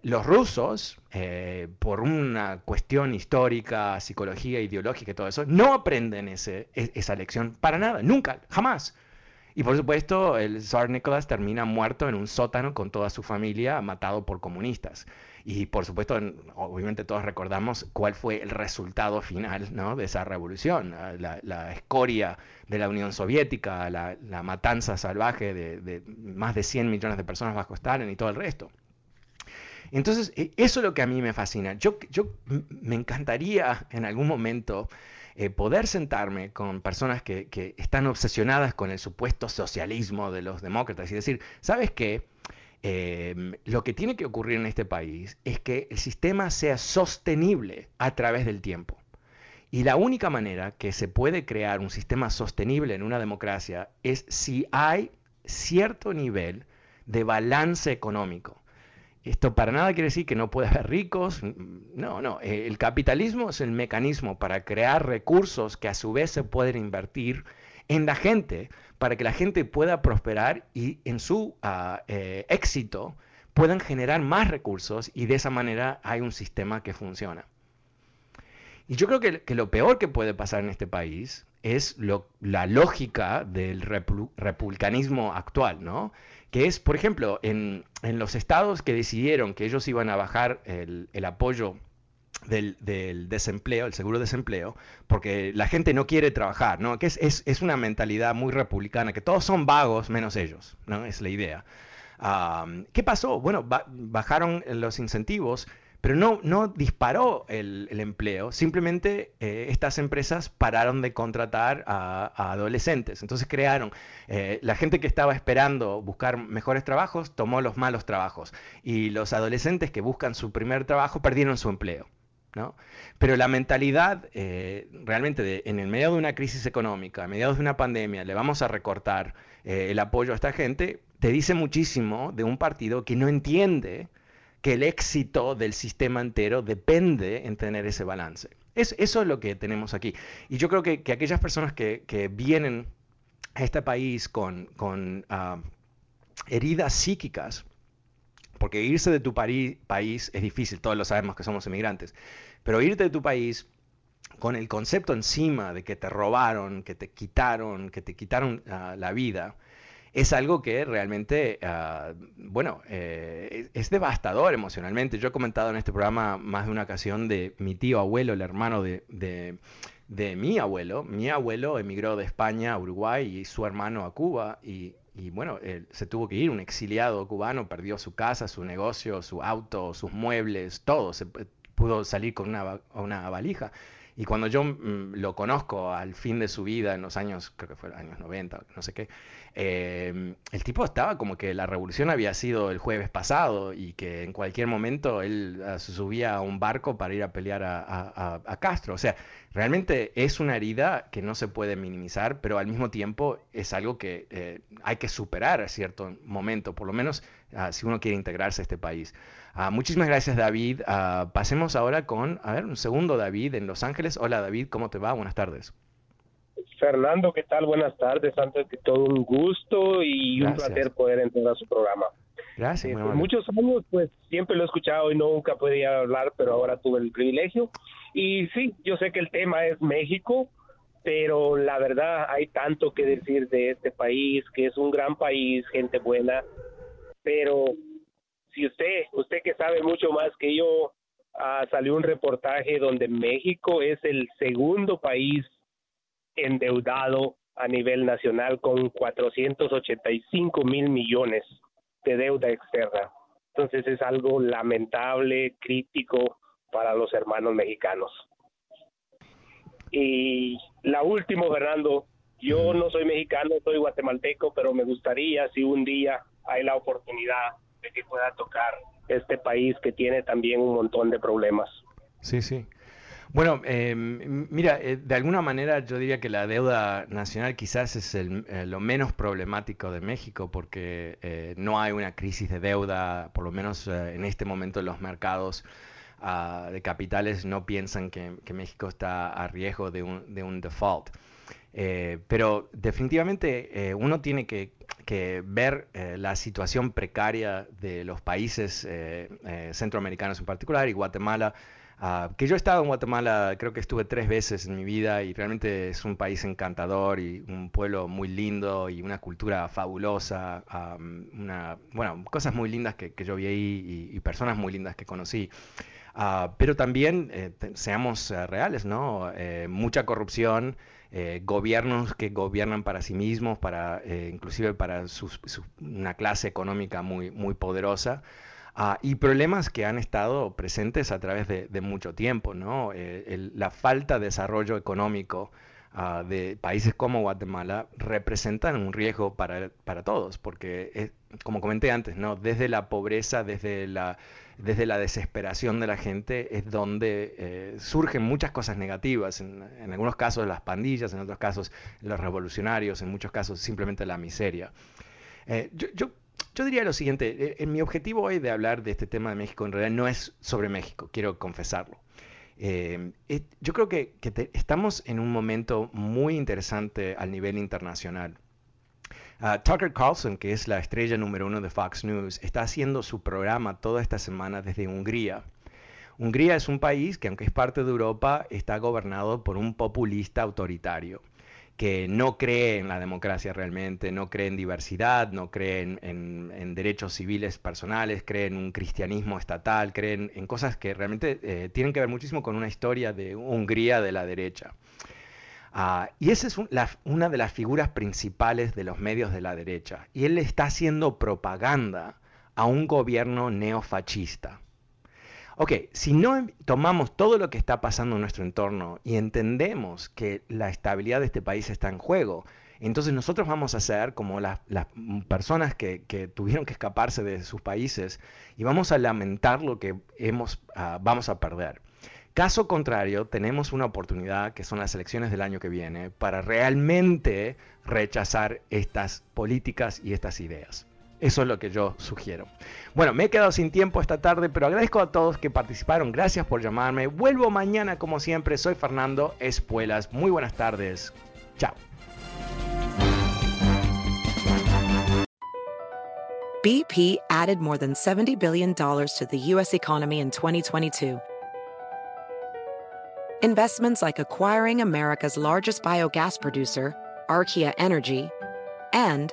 Speaker 1: Los rusos, eh, por una cuestión histórica, psicología, ideológica y todo eso, no aprenden e, esa lección para nada, nunca, jamás. Y por supuesto, el Tsar Nicolás termina muerto en un sótano con toda su familia, matado por comunistas. Y por supuesto, obviamente todos recordamos cuál fue el resultado final ¿no? de esa revolución, la, escoria de la Unión Soviética, la, matanza salvaje de, más de 100 millones de personas bajo Stalin y todo el resto. Entonces, e, eso es lo que a mí me fascina. Yo, yo me encantaría en algún momento eh, poder sentarme con personas que, están obsesionadas con el supuesto socialismo de los demócratas y decir, ¿sabes qué? Em, lo que tiene que ocurrir en este país es que el sistema sea sostenible a través del tiempo. Y la única manera que se puede crear un sistema sostenible en una democracia es si hay cierto nivel de balance económico. Esto para nada quiere decir que no puede haber ricos. No, no. Eh, el capitalismo es el mecanismo para crear recursos que a su vez se pueden invertir en la gente para que la gente pueda prosperar y en su eh, éxito puedan generar más recursos y de esa manera hay un sistema que funciona. Y yo creo que, lo peor que puede pasar en este país es la lógica del republicanismo actual, ¿no? Que es, por ejemplo, en, los estados que decidieron que ellos iban a bajar el, apoyo del, desempleo, el seguro de desempleo, porque la gente no quiere trabajar, ¿no? Que es, una mentalidad muy republicana, que todos son vagos menos ellos, ¿no? Es la idea. Ah, ¿Qué pasó? Bueno, bajaron los incentivos pero no, no disparó el, empleo, simplemente eh, estas empresas pararon de contratar a, adolescentes. Entonces crearon, eh, la gente que estaba esperando buscar mejores trabajos tomó los malos trabajos y los adolescentes que buscan su primer trabajo perdieron su empleo. ¿no? Pero la mentalidad eh, realmente en el medio de una crisis económica, en medio de una pandemia, le vamos a recortar el apoyo a esta gente, te dice muchísimo de un partido que no entiende que el éxito del sistema entero depende en tener ese balance. Es, eso es lo que tenemos aquí. Y yo creo que, aquellas personas que, vienen a este país con, ah, heridas psíquicas, porque irse de tu país es difícil, todos lo sabemos que somos inmigrantes, pero irte de tu país con el concepto encima de que te robaron, que te quitaron, que te quitaron ah, la vida, es algo que realmente, ah, bueno, eh, es, devastador emocionalmente. Yo he comentado en este programa más de una ocasión de mi tío abuelo, el hermano de, de, mi abuelo. Mi abuelo emigró de España a Uruguay y su hermano a Cuba y, bueno, él se tuvo que ir, un exiliado cubano, perdió su casa, su negocio, su auto, sus muebles, todo, se pudo salir con una, una valija. Y cuando yo mm, lo conozco al fin de su vida, en los años, creo que fue años 90, no sé qué, Em, el tipo estaba como que la revolución había sido el jueves pasado y que en cualquier momento él ah, subía a un barco para ir a pelear a, Castro. O sea, realmente es una herida que no se puede minimizar, pero al mismo tiempo es algo que eh, hay que superar a cierto momento, por lo menos ah, si uno quiere integrarse a este país. Ah, muchísimas gracias David. pasemos ahora con, a ver, un segundo David en Los Ángeles. Hola David, ¿cómo te va? Buenas tardes.
Speaker 8: Fernando, ¿qué tal? Buenas tardes. Antes de todo, un gusto y un placer poder entrar a su programa.
Speaker 1: Gracias.
Speaker 8: Eh, muchos años, pues siempre lo he escuchado y nunca podía hablar, pero ahora tuve el privilegio. Y sí, yo sé que el tema es México, pero la verdad hay tanto que decir de este país, que es un gran país, gente buena, pero si usted, usted que sabe mucho más que yo, ah, salió un reportaje donde México es el segundo país endeudado a nivel nacional con 485 mil millones de deuda externa. Entonces es algo lamentable, crítico para los hermanos mexicanos. Y la última, Fernando, yo no soy mexicano, soy guatemalteco, pero me gustaría si un día hay la oportunidad de que pueda tocar este país que tiene también un montón de problemas.
Speaker 1: Sí, sí. Bueno, em, mira, eh, de alguna manera yo diría que la deuda nacional quizás es eh, lo menos problemático de México porque eh, no hay una crisis de deuda, por lo menos en este momento los mercados ah, de capitales no piensan que, México está a riesgo de un, de un default. pero definitivamente uno tiene que, que ver la situación precaria de los países centroamericanos en particular y Guatemala Ah, que yo he estado en Guatemala, creo que estuve tres veces en mi vida y realmente es un país encantador y un pueblo muy lindo y una cultura fabulosa, una, bueno, cosas muy lindas que, yo vi ahí y, personas muy lindas que conocí. Ah, pero también, eh, seamos eh, reales, ¿no? Eh, mucha corrupción, gobiernos que gobiernan para sí mismos, para, inclusive para una clase económica muy, muy poderosa. Ah, y problemas que han estado presentes a través de, mucho tiempo, ¿no? Eh, la falta de desarrollo económico ah, de países como Guatemala representan un riesgo para, para todos, porque, como comenté antes, ¿no? Desde la pobreza, desde la, desde la desesperación de la gente, es donde eh, surgen muchas cosas negativas, en, algunos casos las pandillas, en otros casos los revolucionarios, en muchos casos simplemente la miseria. Eh, yo, yo yo diría lo siguiente, eh, mi objetivo hoy de hablar de este tema de México en realidad no es sobre México, quiero confesarlo. Eh, yo creo que, estamos en un momento muy interesante al nivel internacional. Ah, Tucker Carlson, que es la estrella número uno de Fox News, está haciendo su programa toda esta semana desde Hungría. Hungría es un país que, aunque es parte de Europa, está gobernado por un populista autoritario que no cree en la democracia realmente, no cree en diversidad, no cree en, derechos civiles personales, cree en un cristianismo estatal, cree en, cosas que realmente eh, tienen que ver muchísimo con una historia de Hungría de la derecha. Ah, y esa es una de las figuras principales de los medios de la derecha. Y él está haciendo propaganda a un gobierno neofascista. Ok, si no tomamos todo lo que está pasando en nuestro entorno y entendemos que la estabilidad de este país está en juego, entonces nosotros vamos a ser como las, personas que, tuvieron que escaparse de sus países y vamos a lamentar lo que hemos, ah, vamos a perder. Caso contrario, tenemos una oportunidad, que son las elecciones del año que viene, para realmente rechazar estas políticas y estas ideas. Eso es lo que yo sugiero. Bueno, me he quedado sin tiempo esta tarde, pero agradezco a todos que participaron. Gracias por llamarme. Vuelvo mañana como siempre. Soy Fernando Espuelas. Muy buenas tardes. Chao.
Speaker 9: BP added more than $70 billion to the U.S. economy in 2022. Investments like acquiring America's largest biogas producer, Archaea Energy, and